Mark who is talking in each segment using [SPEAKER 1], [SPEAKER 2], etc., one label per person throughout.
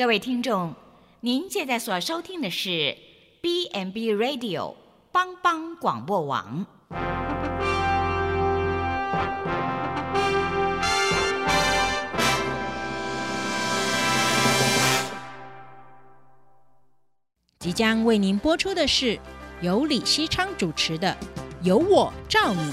[SPEAKER 1] 各位听众，您现在所收听的是 B&B Radio 帮帮广播网。
[SPEAKER 2] 即将为您播出的是由李希昌主持的《由我照你》。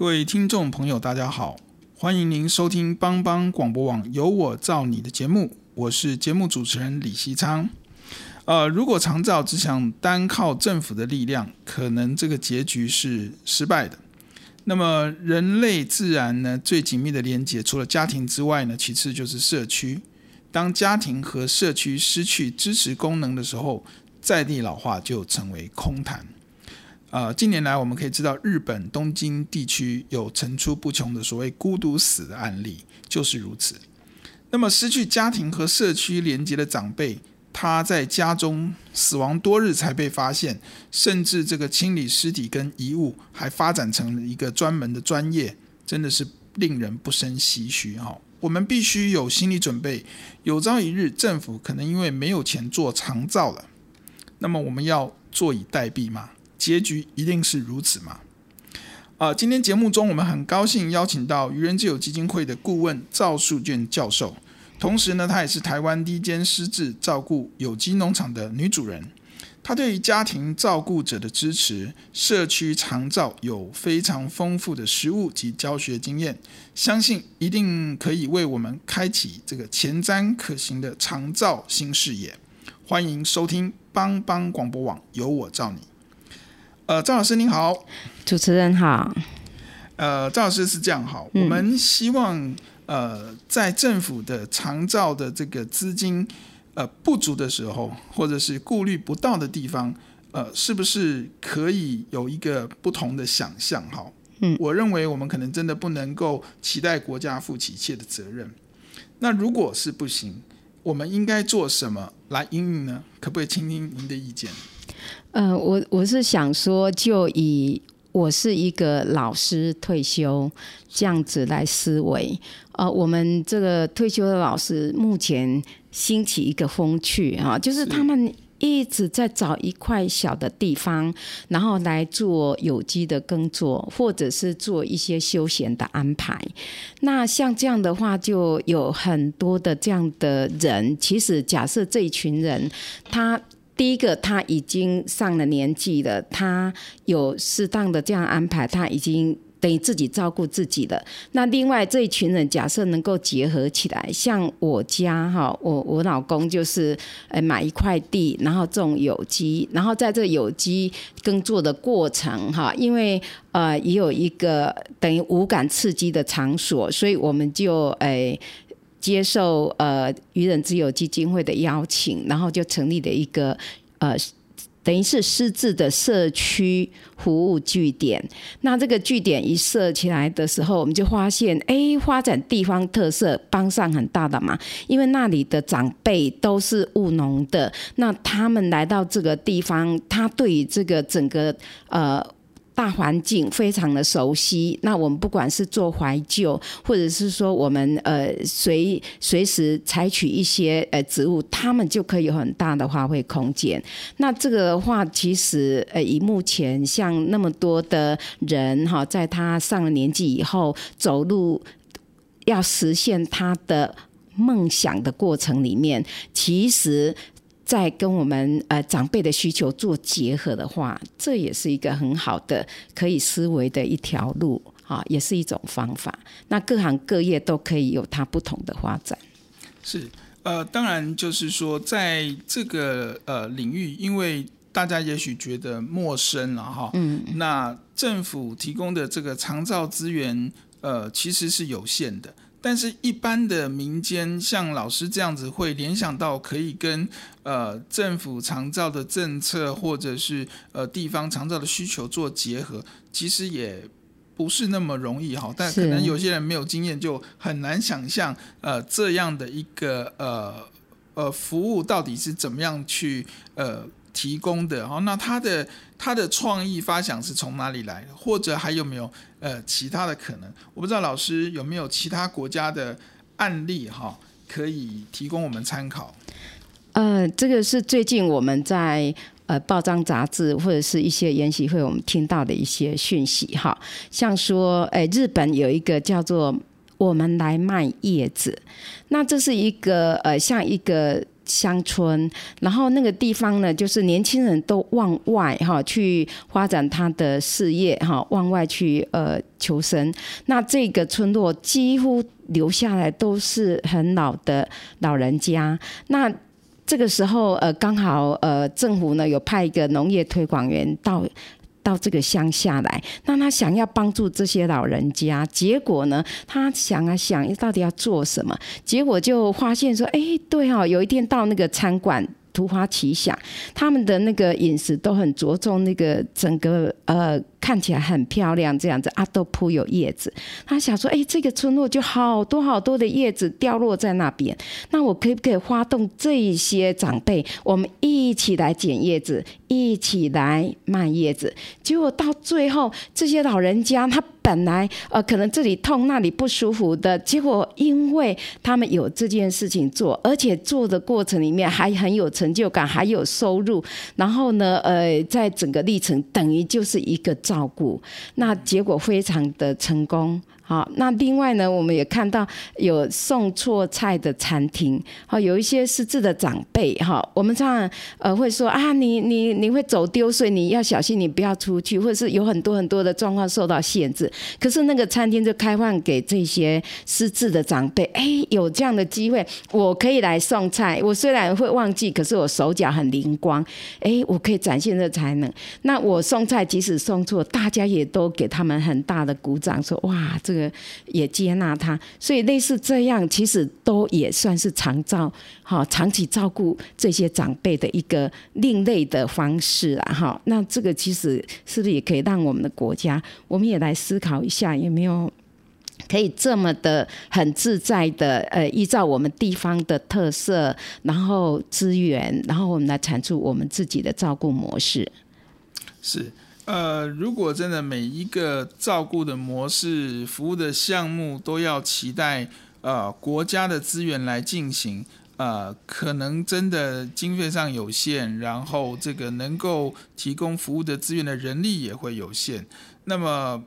[SPEAKER 3] 各位听众朋友，大家好，欢迎您收听帮帮广播网《有我照你》的节目，我是节目主持人李希昌。呃，如果长照只想单靠政府的力量，可能这个结局是失败的。那么，人类自然呢，最紧密的连接，除了家庭之外呢，其次就是社区。当家庭和社区失去支持功能的时候，在地老化就成为空谈。呃，近年来我们可以知道，日本东京地区有层出不穷的所谓“孤独死”的案例，就是如此。那么，失去家庭和社区连接的长辈，他在家中死亡多日才被发现，甚至这个清理尸体跟遗物还发展成了一个专门的专业，真的是令人不胜唏嘘哈。我们必须有心理准备，有朝一日政府可能因为没有钱做长照了，那么我们要坐以待毙吗？结局一定是如此吗？啊、今天节目中我们很高兴邀请到愚人之友基金会的顾问赵树娟教授，同时呢，她也是台湾第一间失智照顾有机农场的女主人。她对于家庭照顾者的支持、社区长照有非常丰富的实务及教学经验，相信一定可以为我们开启这个前瞻可行的长照新视野。欢迎收听帮帮广播网，有我照你。呃，赵老师您好，
[SPEAKER 4] 主持人好。
[SPEAKER 3] 呃，赵老师是这样好，嗯、我们希望呃，在政府的长照的这个资金呃不足的时候，或者是顾虑不到的地方，呃，是不是可以有一个不同的想象？哈，嗯，我认为我们可能真的不能够期待国家负起一切的责任。那如果是不行，我们应该做什么来应应呢？可不可以倾听您的意见？
[SPEAKER 4] 呃，我我是想说，就以我是一个老师退休这样子来思维。呃，我们这个退休的老师目前兴起一个风趣啊，就是他们一直在找一块小的地方，然后来做有机的耕作，或者是做一些休闲的安排。那像这样的话，就有很多的这样的人。其实，假设这一群人，他。第一个，他已经上了年纪了，他有适当的这样安排，他已经等于自己照顾自己了。那另外这一群人，假设能够结合起来，像我家哈，我我老公就是呃买一块地，然后种有机，然后在这有机耕作的过程哈，因为呃也有一个等于无感刺激的场所，所以我们就诶。接受呃愚人之友基金会的邀请，然后就成立了一个呃等于是私自的社区服务据点。那这个据点一设起来的时候，我们就发现，哎，发展地方特色帮上很大的忙，因为那里的长辈都是务农的，那他们来到这个地方，他对于这个整个呃。大环境非常的熟悉，那我们不管是做怀旧，或者是说我们呃随随时采取一些呃植物，他们就可以有很大的发挥空间。那这个的话，其实呃以目前像那么多的人哈，在他上了年纪以后，走路要实现他的梦想的过程里面，其实。在跟我们呃长辈的需求做结合的话，这也是一个很好的可以思维的一条路啊，也是一种方法。那各行各业都可以有它不同的发展。
[SPEAKER 3] 是呃，当然就是说，在这个呃领域，因为大家也许觉得陌生了哈，嗯，那政府提供的这个长照资源呃，其实是有限的。但是，一般的民间像老师这样子，会联想到可以跟呃政府长照的政策，或者是呃地方长照的需求做结合，其实也不是那么容易哈。但可能有些人没有经验，就很难想象呃这样的一个呃呃服务到底是怎么样去呃。提供的哈，那他的他的创意发想是从哪里来的？或者还有没有呃其他的可能？我不知道老师有没有其他国家的案例哈，可以提供我们参考。
[SPEAKER 4] 呃，这个是最近我们在呃报章杂志或者是一些研习会，我们听到的一些讯息哈，像说，哎，日本有一个叫做“我们来卖叶子”，那这是一个呃像一个。乡村，然后那个地方呢，就是年轻人都往外哈去发展他的事业哈，往外去呃求生。那这个村落几乎留下来都是很老的老人家。那这个时候呃，刚好呃政府呢有派一个农业推广员到。到这个乡下来，那他想要帮助这些老人家，结果呢，他想啊想，到底要做什么？结果就发现说，哎，对哦，有一天到那个餐馆。突发奇想，他们的那个饮食都很着重那个整个呃看起来很漂亮这样子啊，都铺有叶子。他想说，哎、这个村落就好多好多的叶子掉落在那边，那我可以不可以发动这些长辈，我们一起来捡叶子，一起来卖叶子？结果到最后，这些老人家他。本来呃，可能这里痛那里不舒服的，结果因为他们有这件事情做，而且做的过程里面还很有成就感，还有收入，然后呢，呃，在整个历程等于就是一个照顾，那结果非常的成功。好，那另外呢，我们也看到有送错菜的餐厅，好，有一些失智的长辈，哈，我们常常呃会说啊，你你你会走丢，所以你要小心，你不要出去，或者是有很多很多的状况受到限制。可是那个餐厅就开放给这些失智的长辈，哎，有这样的机会，我可以来送菜。我虽然会忘记，可是我手脚很灵光，哎，我可以展现这才能。那我送菜即使送错，大家也都给他们很大的鼓掌，说哇，这个。也接纳他，所以类似这样，其实都也算是长照，哈，长期照顾这些长辈的一个另类的方式啊，哈。那这个其实是不是也可以让我们的国家，我们也来思考一下，有没有可以这么的很自在的，呃，依照我们地方的特色，然后资源，然后我们来产出我们自己的照顾模式，
[SPEAKER 3] 是。呃，如果真的每一个照顾的模式、服务的项目都要期待呃国家的资源来进行，呃，可能真的经费上有限，然后这个能够提供服务的资源的人力也会有限。那么，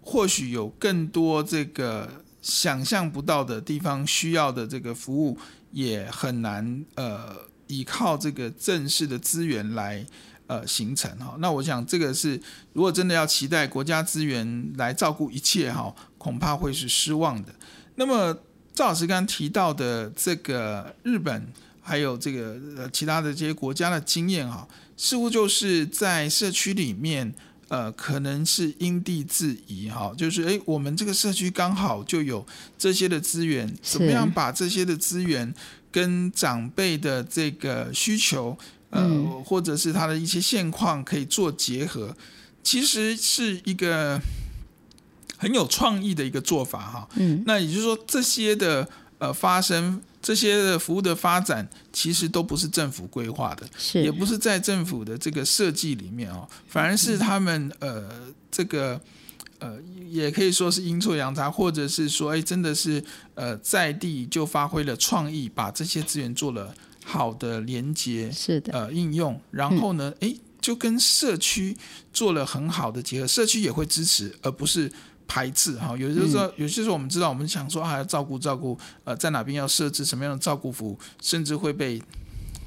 [SPEAKER 3] 或许有更多这个想象不到的地方需要的这个服务，也很难呃依靠这个正式的资源来。呃，形成哈，那我想这个是，如果真的要期待国家资源来照顾一切哈，恐怕会是失望的。那么赵老师刚刚提到的这个日本，还有这个呃其他的这些国家的经验哈，似乎就是在社区里面，呃，可能是因地制宜哈，就是诶，我们这个社区刚好就有这些的资源，怎么样把这些的资源跟长辈的这个需求。呃，或者是他的一些现况可以做结合，其实是一个很有创意的一个做法哈。嗯，那也就是说，这些的呃发生，这些的服务的发展，其实都不是政府规划的，是也不是在政府的这个设计里面哦，反而是他们呃这个呃也可以说是阴错阳差，或者是说哎真的是呃在地就发挥了创意，把这些资源做了。好的连接是的，呃，应用，然后呢，哎、嗯，就跟社区做了很好的结合，社区也会支持，而不是排斥哈。有些时候，有些时候我们知道，我们想说啊，要照顾照顾，呃，在哪边要设置什么样的照顾服务，甚至会被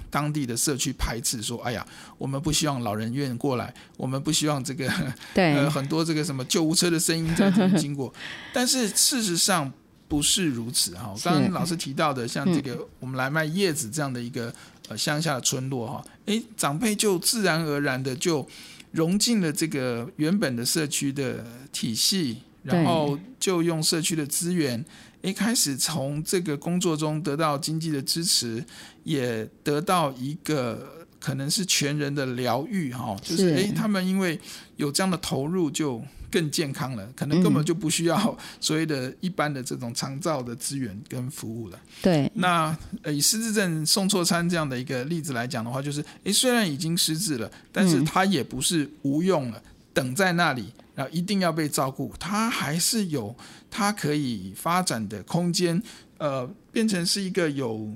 [SPEAKER 3] 当地的社区排斥，说，哎呀，我们不希望老人院过来，我们不希望这个，对，呃，很多这个什么救护车的声音在这里经过，但是事实上。不是如此哈，刚刚老师提到的，像这个我们来卖叶子这样的一个呃乡下的村落哈，诶，长辈就自然而然的就融进了这个原本的社区的体系，然后就用社区的资源，一开始从这个工作中得到经济的支持，也得到一个可能是全人的疗愈哈，就是诶，他们因为有这样的投入就。更健康了，可能根本就不需要所谓的一般的这种长照的资源跟服务了。
[SPEAKER 4] 对，
[SPEAKER 3] 那以失智症送错餐这样的一个例子来讲的话，就是诶，虽然已经失智了，但是他也不是无用了，嗯、等在那里，然后一定要被照顾，他还是有他可以发展的空间，呃，变成是一个有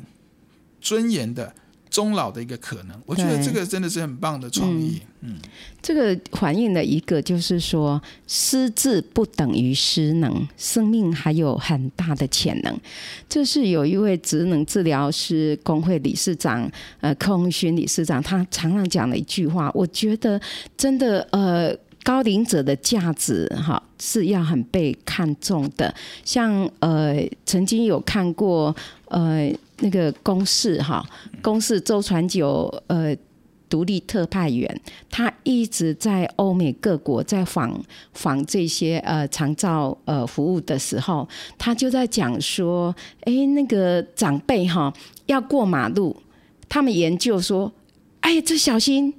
[SPEAKER 3] 尊严的。终老的一个可能，我觉得这个真的是很棒的创意。嗯，嗯，
[SPEAKER 4] 这个反映了一个，就是说失智不等于失能，生命还有很大的潜能。这是有一位职能治疗师工会理事长，呃，柯鸿勋理事长，他常常讲的一句话，我觉得真的，呃，高龄者的价值哈是要很被看重的。像呃，曾经有看过呃。那个公视哈，公视周传久呃，独立特派员，他一直在欧美各国在访访这些呃长照呃服务的时候，他就在讲说，哎，那个长辈哈要过马路，他们研究说，哎，这小心，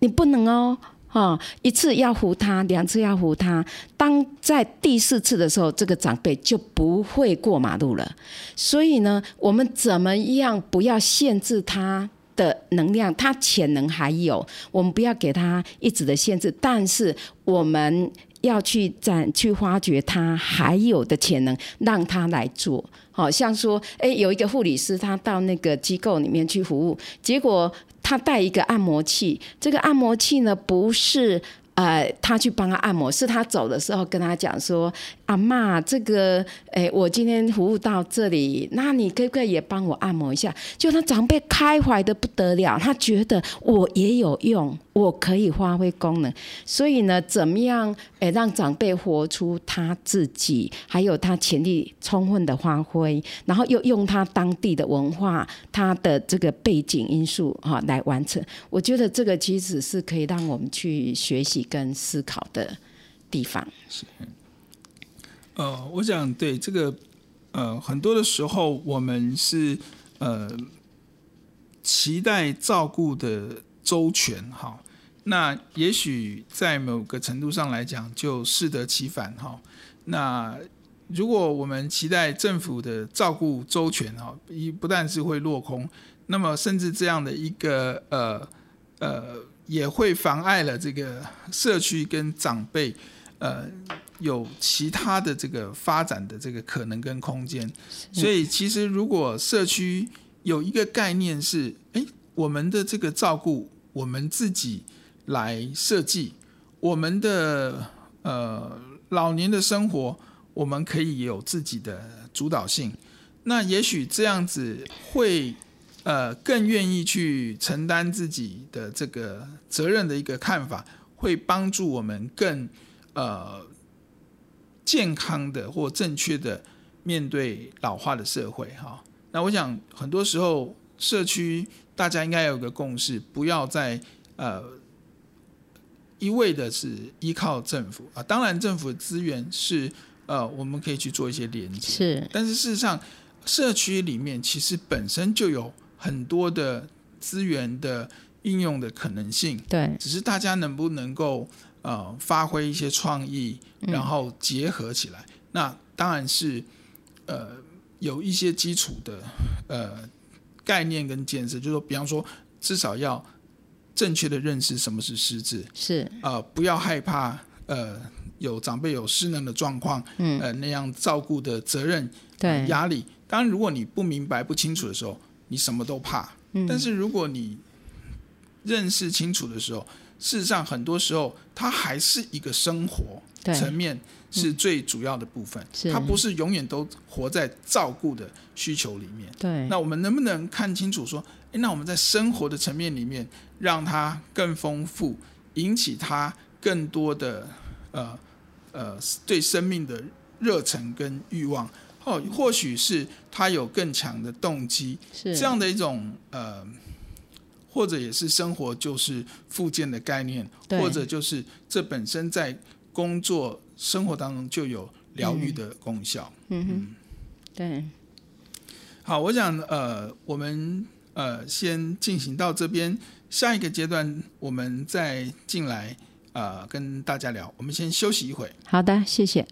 [SPEAKER 4] 你不能哦。哦，一次要扶他，两次要扶他。当在第四次的时候，这个长辈就不会过马路了。所以呢，我们怎么样不要限制他的能量？他潜能还有，我们不要给他一直的限制，但是我们要去展去发掘他还有的潜能，让他来做。好像说，哎，有一个护理师，他到那个机构里面去服务，结果。他带一个按摩器，这个按摩器呢，不是呃他去帮他按摩，是他走的时候跟他讲说。阿嬷，这个，诶，我今天服务到这里，那你可不可以也帮我按摩一下？就他长辈开怀的不得了，他觉得我也有用，我可以发挥功能。所以呢，怎么样，诶，让长辈活出他自己，还有他潜力充分的发挥，然后又用他当地的文化、他的这个背景因素哈来完成。我觉得这个其实是可以让我们去学习跟思考的地方。是。
[SPEAKER 3] 呃，我想对这个，呃，很多的时候我们是呃期待照顾的周全哈，那也许在某个程度上来讲就适得其反哈。那如果我们期待政府的照顾周全哈，一不但是会落空，那么甚至这样的一个呃呃也会妨碍了这个社区跟长辈呃。有其他的这个发展的这个可能跟空间，所以其实如果社区有一个概念是，诶，我们的这个照顾我们自己来设计，我们的呃老年的生活，我们可以有自己的主导性，那也许这样子会呃更愿意去承担自己的这个责任的一个看法，会帮助我们更呃。健康的或正确的面对老化的社会，哈。那我想很多时候社区大家应该有个共识，不要再呃一味的是依靠政府啊。当然，政府的资源是呃我们可以去做一些连接，
[SPEAKER 4] 是。
[SPEAKER 3] 但是事实上，社区里面其实本身就有很多的资源的应用的可能性，
[SPEAKER 4] 对。
[SPEAKER 3] 只是大家能不能够。呃，发挥一些创意，然后结合起来，嗯、那当然是呃有一些基础的呃概念跟建设，就是说，比方说，至少要正确的认识什么是失智，
[SPEAKER 4] 是。
[SPEAKER 3] 呃不要害怕呃有长辈有失能的状况，嗯，呃那样照顾的责任对、呃、压力。当然，如果你不明白不清楚的时候，你什么都怕，嗯、但是如果你认识清楚的时候。事实上，很多时候它还是一个生活层面是最主要的部分，嗯、它不是永远都活在照顾的需求里面。
[SPEAKER 4] 对，
[SPEAKER 3] 那我们能不能看清楚说，诶，那我们在生活的层面里面，让它更丰富，引起它更多的呃呃对生命的热忱跟欲望，哦，或许是他有更强的动机，是这样的一种呃。或者也是生活就是附件的概念，或者就是这本身在工作生活当中就有疗愈的功效。
[SPEAKER 4] 嗯哼，对。
[SPEAKER 3] 好，我想呃，我们呃先进行到这边，下一个阶段我们再进来呃跟大家聊。我们先休息一会。
[SPEAKER 4] 好的，谢谢。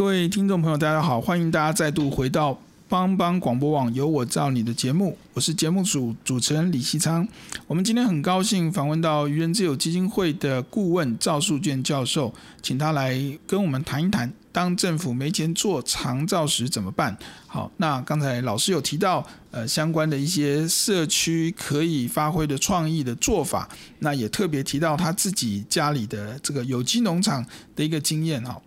[SPEAKER 3] 各位听众朋友，大家好，欢迎大家再度回到帮帮广播网有我造你的节目，我是节目组主持人李西昌。我们今天很高兴访问到愚人之友基金会的顾问赵树娟教授，请他来跟我们谈一谈，当政府没钱做长照时怎么办？好，那刚才老师有提到呃相关的一些社区可以发挥的创意的做法，那也特别提到他自己家里的这个有机农场的一个经验哈。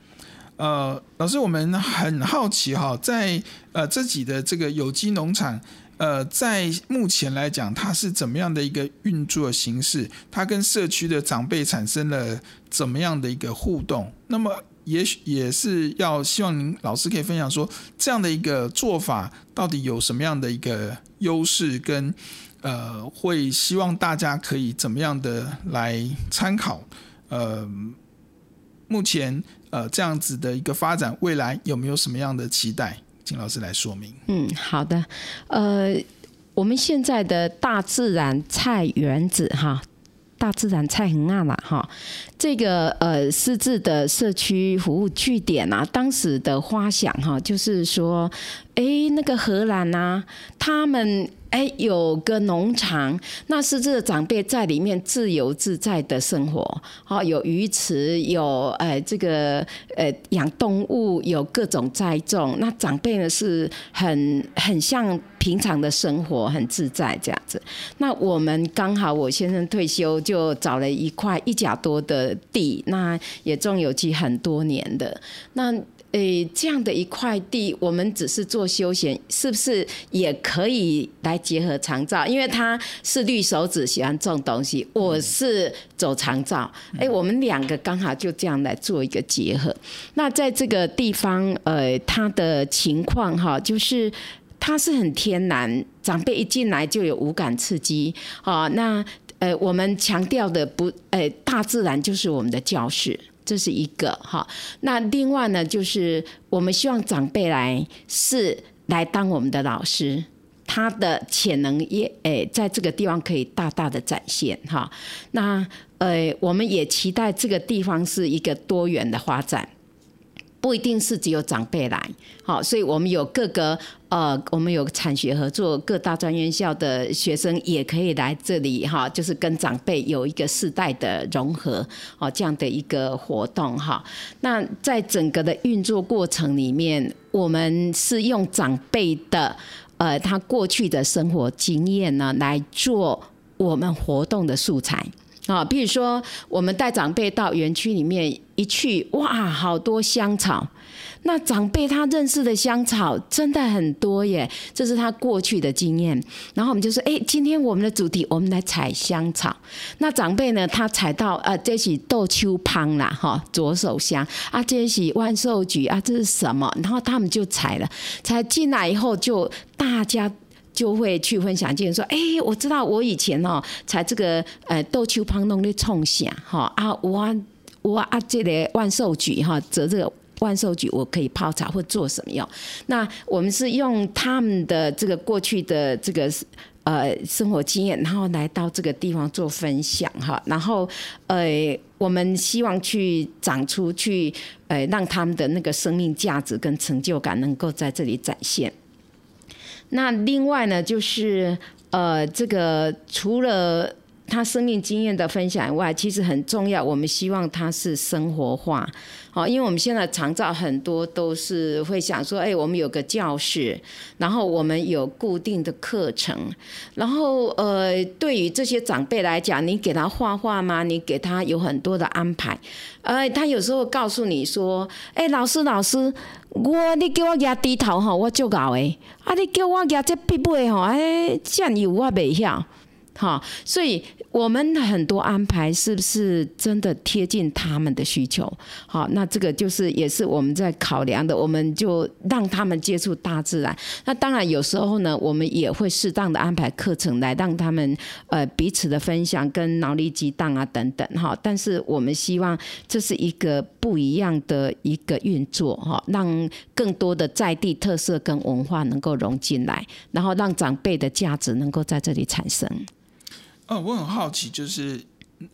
[SPEAKER 3] 呃，老师，我们很好奇哈，在呃自己的这个有机农场，呃，在目前来讲，它是怎么样的一个运作形式？它跟社区的长辈产生了怎么样的一个互动？那么，也许也是要希望您老师可以分享说，这样的一个做法到底有什么样的一个优势？跟呃，会希望大家可以怎么样的来参考？呃，目前。呃，这样子的一个发展，未来有没有什么样的期待？请老师来说明。
[SPEAKER 4] 嗯，好的。呃，我们现在的大自然菜园子哈，大自然菜很暗了哈，这个呃私自的社区服务据点啊，当时的花想哈，就是说，哎，那个荷兰呐、他们。哎，有个农场，那是这个长辈在里面自由自在的生活。哦，有鱼池，有哎这个呃养动物，有各种栽种。那长辈呢是很很像平常的生活，很自在这样子。那我们刚好我先生退休，就找了一块一甲多的地，那也种有机很多年的那。诶，这样的一块地，我们只是做休闲，是不是也可以来结合长照？因为他是绿手指，喜欢种东西，我是走长照，诶，我们两个刚好就这样来做一个结合。那在这个地方，呃，他的情况哈，就是他是很天然，长辈一进来就有五感刺激，哦，那呃，我们强调的不，呃，大自然就是我们的教室。这是一个哈，那另外呢，就是我们希望长辈来是来当我们的老师，他的潜能也诶，在这个地方可以大大的展现哈。那呃，我们也期待这个地方是一个多元的发展。不一定是只有长辈来，好，所以我们有各个呃，我们有产学合作，各大专院校的学生也可以来这里哈，就是跟长辈有一个世代的融合，哦，这样的一个活动哈。那在整个的运作过程里面，我们是用长辈的呃他过去的生活经验呢来做我们活动的素材。啊，比如说我们带长辈到园区里面一去，哇，好多香草。那长辈他认识的香草真的很多耶，这是他过去的经验。然后我们就说，哎，今天我们的主题，我们来采香草。那长辈呢，他采到啊，这是豆秋芳啦，哈，左手香啊，这是万寿菊啊，这是什么？然后他们就采了，采进来以后就大家。就会去分享，就是说，哎，我知道我以前哦，采这个呃豆秋芳弄的冲下哈啊，我我啊这个万寿菊哈，折这个万寿菊我可以泡茶或做什么用？那我们是用他们的这个过去的这个呃生活经验，然后来到这个地方做分享哈，然后呃我们希望去长出去，呃让他们的那个生命价值跟成就感能够在这里展现。那另外呢，就是呃这个除了。他生命经验的分享以外，其实很重要。我们希望他是生活化，哦，因为我们现在常照很多都是会想说，哎，我们有个教室，然后我们有固定的课程，然后呃，对于这些长辈来讲，你给他画画吗？你给他有很多的安排，呃，他有时候告诉你说，哎，老师老师，我你叫我压低头哈，我就搞诶，啊，你叫我压这屁股哈，哎，酱油我袂晓。好，所以我们很多安排是不是真的贴近他们的需求？好，那这个就是也是我们在考量的。我们就让他们接触大自然。那当然有时候呢，我们也会适当的安排课程来让他们呃彼此的分享跟脑力激荡啊等等哈。但是我们希望这是一个不一样的一个运作哈，让更多的在地特色跟文化能够融进来，然后让长辈的价值能够在这里产生。
[SPEAKER 3] 呃，我很好奇，就是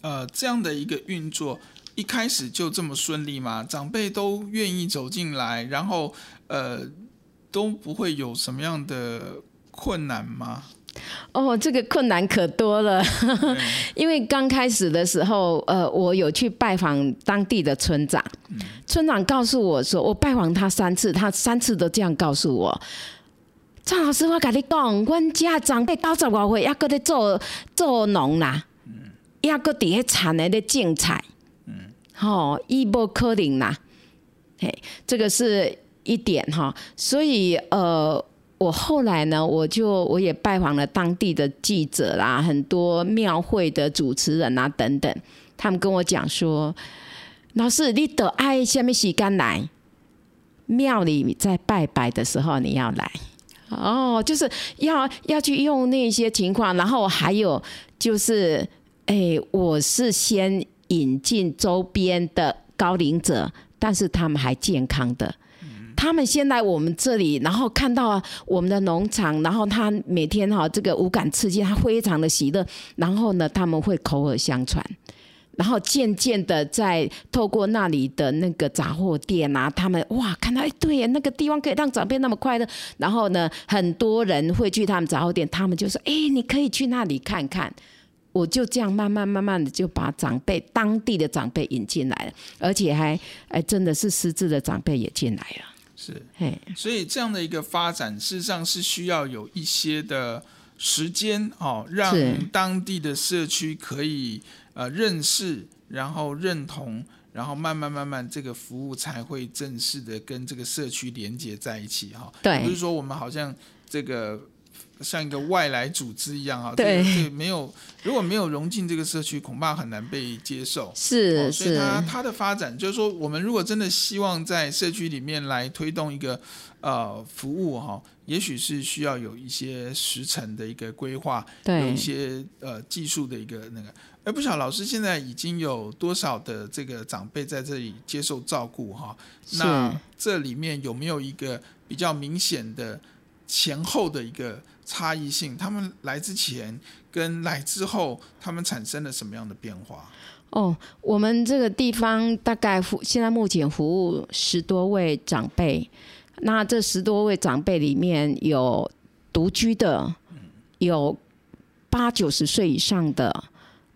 [SPEAKER 3] 呃，这样的一个运作一开始就这么顺利吗？长辈都愿意走进来，然后呃，都不会有什么样的困难吗？
[SPEAKER 4] 哦，这个困难可多了，因为刚开始的时候，呃，我有去拜访当地的村长，村长告诉我说，我拜访他三次，他三次都这样告诉我。张老师，我跟你讲，阮家长辈九十外岁，还搁在做做农啦，还搁伫遐田里咧种菜，吼，伊无可能啦，嘿，这个是一点哈。所以呃，我后来呢，我就我也拜访了当地的记者啦，很多庙会的主持人啊等等，他们跟我讲说，老师，你得爱什么时间来？庙里在拜拜的时候你要来。哦，就是要要去用那些情况，然后还有就是，哎、我是先引进周边的高龄者，但是他们还健康的，他们先来我们这里，然后看到我们的农场，然后他每天哈这个五感刺激，他非常的喜乐，然后呢，他们会口耳相传。然后渐渐的，在透过那里的那个杂货店啊，他们哇，看到哎，对呀，那个地方可以让长辈那么快乐。然后呢，很多人会去他们杂货店，他们就说：“哎，你可以去那里看看。”我就这样慢慢慢慢的就把长辈当地的长辈引进来了，而且还哎，真的是失智的长辈也进来了。
[SPEAKER 3] 是，嘿，所以这样的一个发展，事实上是需要有一些的时间哦，让当地的社区可以。呃，认识，然后认同，然后慢慢慢慢，这个服务才会正式的跟这个社区连接在一起哈。
[SPEAKER 4] 对，
[SPEAKER 3] 不是说我们好像这个像一个外来组织一样哈。对，这个、没有，如果没有融进这个社区，恐怕很难被接受。
[SPEAKER 4] 是，哦、
[SPEAKER 3] 所以它它的发展，就是说，我们如果真的希望在社区里面来推动一个呃服务哈，也许是需要有一些时程的一个规划，对，有一些呃技术的一个那个。哎，不晓得老师现在已经有多少的这个长辈在这里接受照顾哈？那这里面有没有一个比较明显的前后的一个差异性？他们来之前跟来之后，他们产生了什么样的变化？
[SPEAKER 4] 哦，我们这个地方大概服现在目前服务十多位长辈，那这十多位长辈里面有独居的，有八九十岁以上的。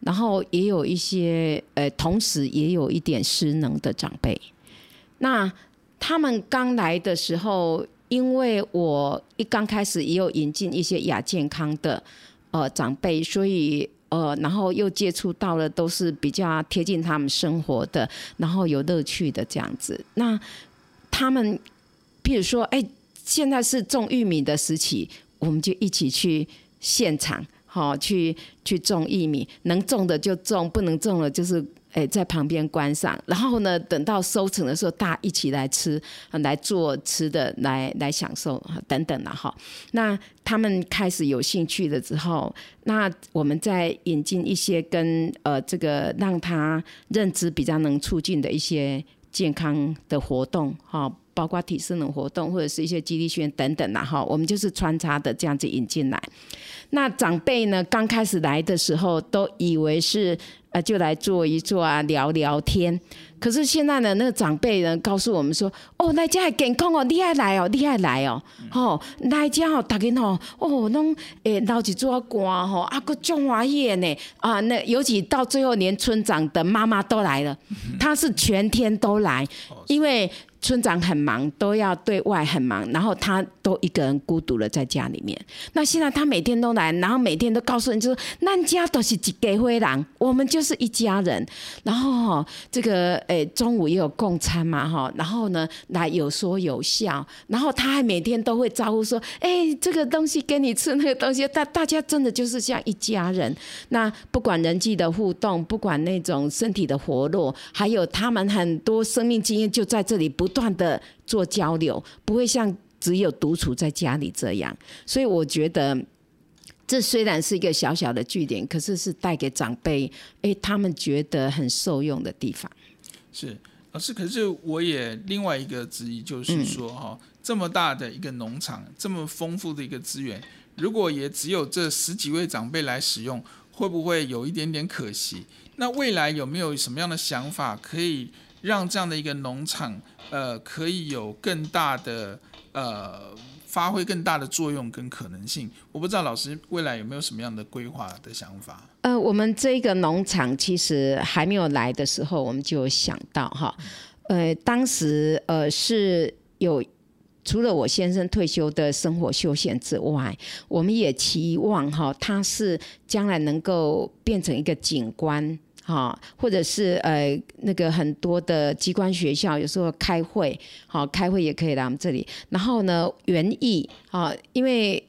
[SPEAKER 4] 然后也有一些，呃，同时也有一点失能的长辈。那他们刚来的时候，因为我一刚开始也有引进一些亚健康的呃长辈，所以呃，然后又接触到了都是比较贴近他们生活的，然后有乐趣的这样子。那他们，譬如说，哎，现在是种玉米的时期，我们就一起去现场。好，去去种玉米，能种的就种，不能种了就是诶、在旁边观赏。然后呢，等到收成的时候，大家一起来吃，来做吃的，来来享受等等的哈。那他们开始有兴趣了之后，那我们再引进一些跟呃这个让他认知比较能促进的一些健康的活动，哈，包括体适能活动或者是一些肌力训练等等啦，哈，我们就是穿插的这样子引进来。那长辈呢，刚开始来的时候都以为是。呃，就来坐一坐啊，聊聊天。可是现在呢，那个长辈呢，告诉我们说，哦，来家很健康哦，厉害来哦，厉害来哦，吼、嗯，来家哦，大家吼，哦，拢诶，闹起做瓜吼，啊，个种花叶呢，啊，那尤其到最后，连村长的妈妈都来了，他是全天都来，因为。村长很忙，都要对外很忙，然后他都一个人孤独了在家里面。那现在他每天都来，然后每天都告诉人，就说咱家都是一家灰人，我们就是一家人。然后哈，这个诶中午也有共餐嘛哈，然后呢来有说有笑，然后他还每天都会招呼说，哎，这个东西给你吃，那个东西，大大家真的就是像一家人。那不管人际的互动，不管那种身体的活络，还有他们很多生命经验就在这里不。断的做交流，不会像只有独处在家里这样，所以我觉得这虽然是一个小小的据点，可是是带给长辈，哎，他们觉得很受用的地方。
[SPEAKER 3] 是老师，可是我也另外一个质疑就是说，哈、嗯，这么大的一个农场，这么丰富的一个资源，如果也只有这十几位长辈来使用，会不会有一点点可惜？那未来有没有什么样的想法可以？让这样的一个农场，呃，可以有更大的呃发挥更大的作用跟可能性。我不知道老师未来有没有什么样的规划的想法？
[SPEAKER 4] 呃，我们这个农场其实还没有来的时候，我们就想到哈，呃，当时呃是有除了我先生退休的生活休闲之外，我们也期望哈，它是将来能够变成一个景观。好，或者是呃那个很多的机关学校有时候开会，好开会也可以来我们这里。然后呢，园艺啊，因为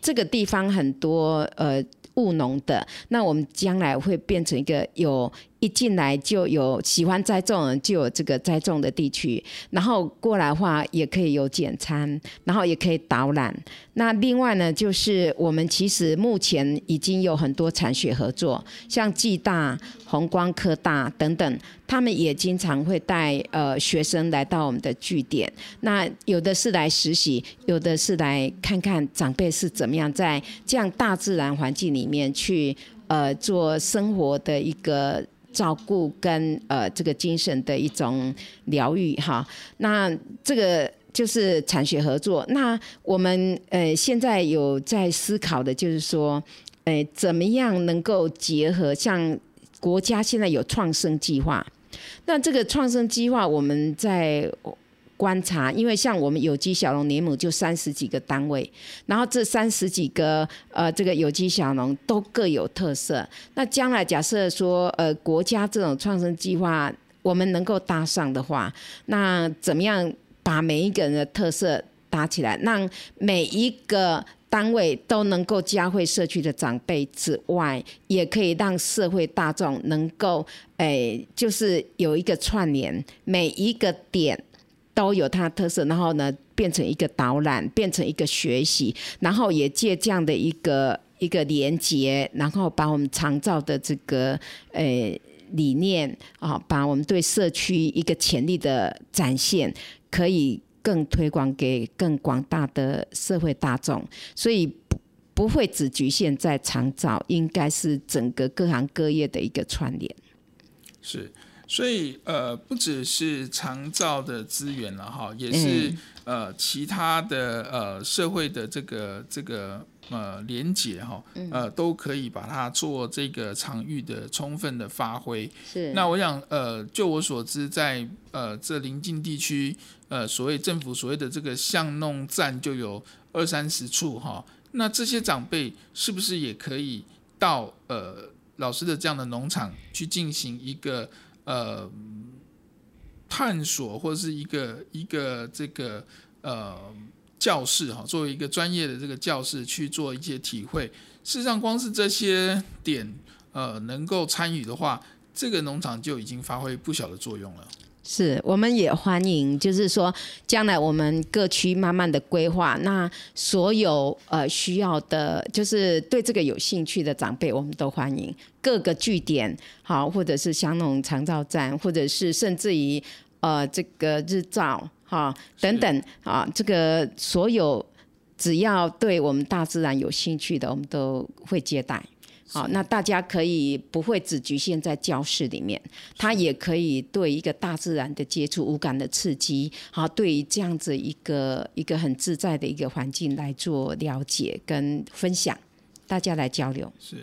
[SPEAKER 4] 这个地方很多呃务农的，那我们将来会变成一个有。一进来就有喜欢栽种，就有这个栽种的地区，然后过来的话也可以有简餐，然后也可以导览。那另外呢，就是我们其实目前已经有很多产学合作，像暨大、弘光科大等等，他们也经常会带呃学生来到我们的据点。那有的是来实习，有的是来看看长辈是怎么样在这样大自然环境里面去呃做生活的一个。照顾跟呃这个精神的一种疗愈哈，那这个就是产学合作。那我们呃现在有在思考的就是说，呃怎么样能够结合像国家现在有创生计划，那这个创生计划我们在。观察，因为像我们有机小农联盟就三十几个单位，然后这三十几个呃这个有机小农都各有特色。那将来假设说呃国家这种创生计划我们能够搭上的话，那怎么样把每一个人的特色搭起来，让每一个单位都能够嘉惠社区的长辈之外，也可以让社会大众能够诶、就是有一个串联每一个点。都有它特色，然后呢，变成一个导览，变成一个学习，然后也借这样的一个一个连接，然后把我们长照的这个、呃、理念啊，把我们对社区一个潜力的展现，可以更推广给更广大的社会大众，所以不不会只局限在长照，应该是整个各行各业的一个串联。
[SPEAKER 3] 是。所以呃，不只是长照的资源了哈，也是呃其他的呃社会的这个这个呃连结哈，呃都可以把它做这个场域的充分的发挥。是。那我想呃，就我所知，在呃这邻近地区呃所谓政府所谓的这个巷弄站就有二三十处哈。那这些长辈是不是也可以到呃老师的这样的农场去进行一个？呃，探索或者是一个一个这个呃教室哈，作为一个专业的这个教室去做一些体会。事实上，光是这些点呃能够参与的话，这个农场就已经发挥不小的作用了。
[SPEAKER 4] 是，我们也欢迎，就是说，将来我们各区慢慢的规划，那所有呃需要的，就是对这个有兴趣的长辈，我们都欢迎各个据点，好，或者是香农长照站，或者是甚至于呃这个日照哈等等啊，这个所有只要对我们大自然有兴趣的，我们都会接待。好，那大家可以不会只局限在教室里面，他也可以对一个大自然的接触、无感的刺激，好，对于这样子一个一个很自在的一个环境来做了解跟分享，大家来交流。
[SPEAKER 3] 是，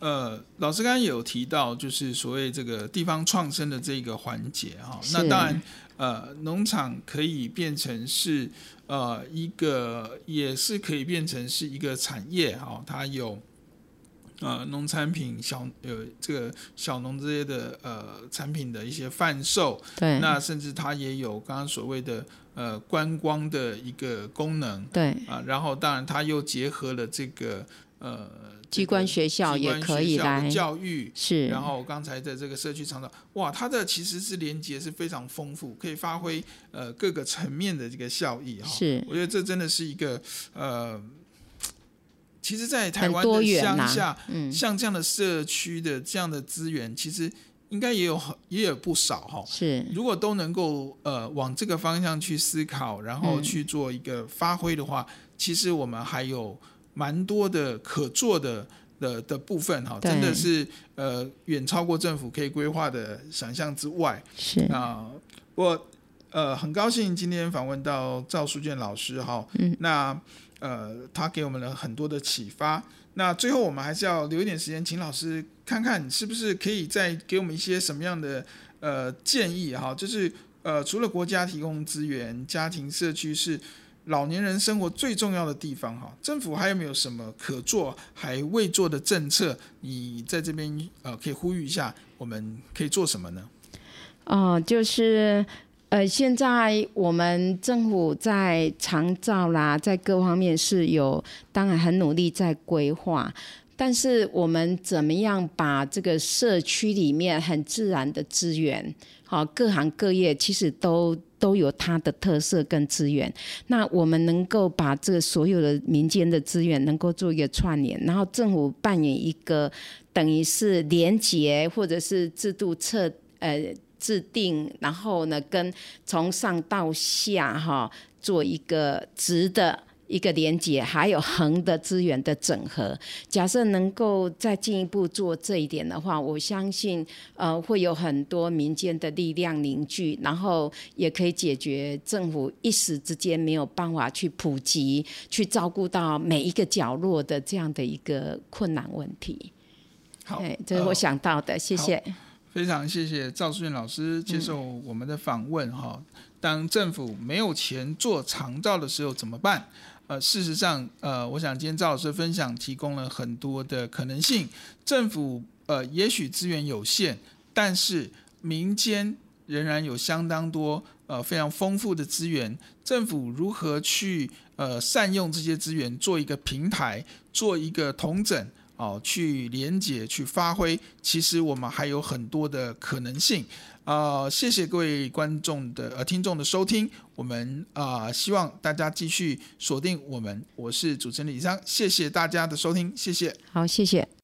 [SPEAKER 3] 呃，老师刚刚有提到，就是所谓这个地方创生的这个环节哈，那当然，呃，农场可以变成是呃一个，也是可以变成是一个产业哈，它有。呃，农产品小呃，这个小农这些的呃产品的一些贩售，
[SPEAKER 4] 对，
[SPEAKER 3] 那甚至它也有刚刚所谓的呃观光的一个功能，
[SPEAKER 4] 对。
[SPEAKER 3] 啊、呃，然后当然它又结合了这个呃
[SPEAKER 4] 机关学校也可以来
[SPEAKER 3] 教育，
[SPEAKER 4] 是，
[SPEAKER 3] 然后刚才的这个社区长照，哇，它的其实是连接是非常丰富，可以发挥呃各个层面的这个效益哈，
[SPEAKER 4] 是，
[SPEAKER 3] 我觉得这真的是一个呃。其实，在台湾的乡下，啊嗯、像这样的社区的这样的资源，其实应该也有很也有不少哈。
[SPEAKER 4] 是，
[SPEAKER 3] 如果都能够呃往这个方向去思考，然后去做一个发挥的话，嗯、其实我们还有蛮多的可做的的的部分哈。真的是呃远超过政府可以规划的想象之外。
[SPEAKER 4] 是
[SPEAKER 3] 啊，我呃很高兴今天访问到赵淑娟老师哈。
[SPEAKER 4] 嗯，
[SPEAKER 3] 那。呃，他给我们了很多的启发。那最后，我们还是要留一点时间，请老师看看是不是可以再给我们一些什么样的呃建议哈？就是呃，除了国家提供资源，家庭社区是老年人生活最重要的地方哈。政府还有没有什么可做还未做的政策？你在这边呃，可以呼吁一下，我们可以做什么呢？
[SPEAKER 4] 哦、就是。呃，现在我们政府在长照啦，在各方面是有，当然很努力在规划。但是我们怎么样把这个社区里面很自然的资源，好，各行各业其实都都有它的特色跟资源。那我们能够把这所有的民间的资源能够做一个串联，然后政府扮演一个等于是连结或者是制度策呃。制定，然后呢，跟从上到下哈，做一个直的一个连接，还有横的资源的整合。假设能够再进一步做这一点的话，我相信呃会有很多民间的力量凝聚，然后也可以解决政府一时之间没有办法去普及、去照顾到每一个角落的这样的一个困难问题。
[SPEAKER 3] 好，
[SPEAKER 4] 这是我想到的，呃、谢谢。
[SPEAKER 3] 非常谢谢赵淑娟老师接受我们的访问哈。当政府没有钱做长照的时候怎么办？呃，事实上，呃，我想今天赵老师分享提供了很多的可能性。政府呃，也许资源有限，但是民间仍然有相当多呃非常丰富的资源。政府如何去呃善用这些资源，做一个平台，做一个统整？哦，去连接、去发挥，其实我们还有很多的可能性。啊、谢谢各位观众的呃听众的收听，我们啊、希望大家继续锁定我们，我是主持人李昌，谢谢大家的收听，谢谢。
[SPEAKER 4] 好，
[SPEAKER 5] 谢谢。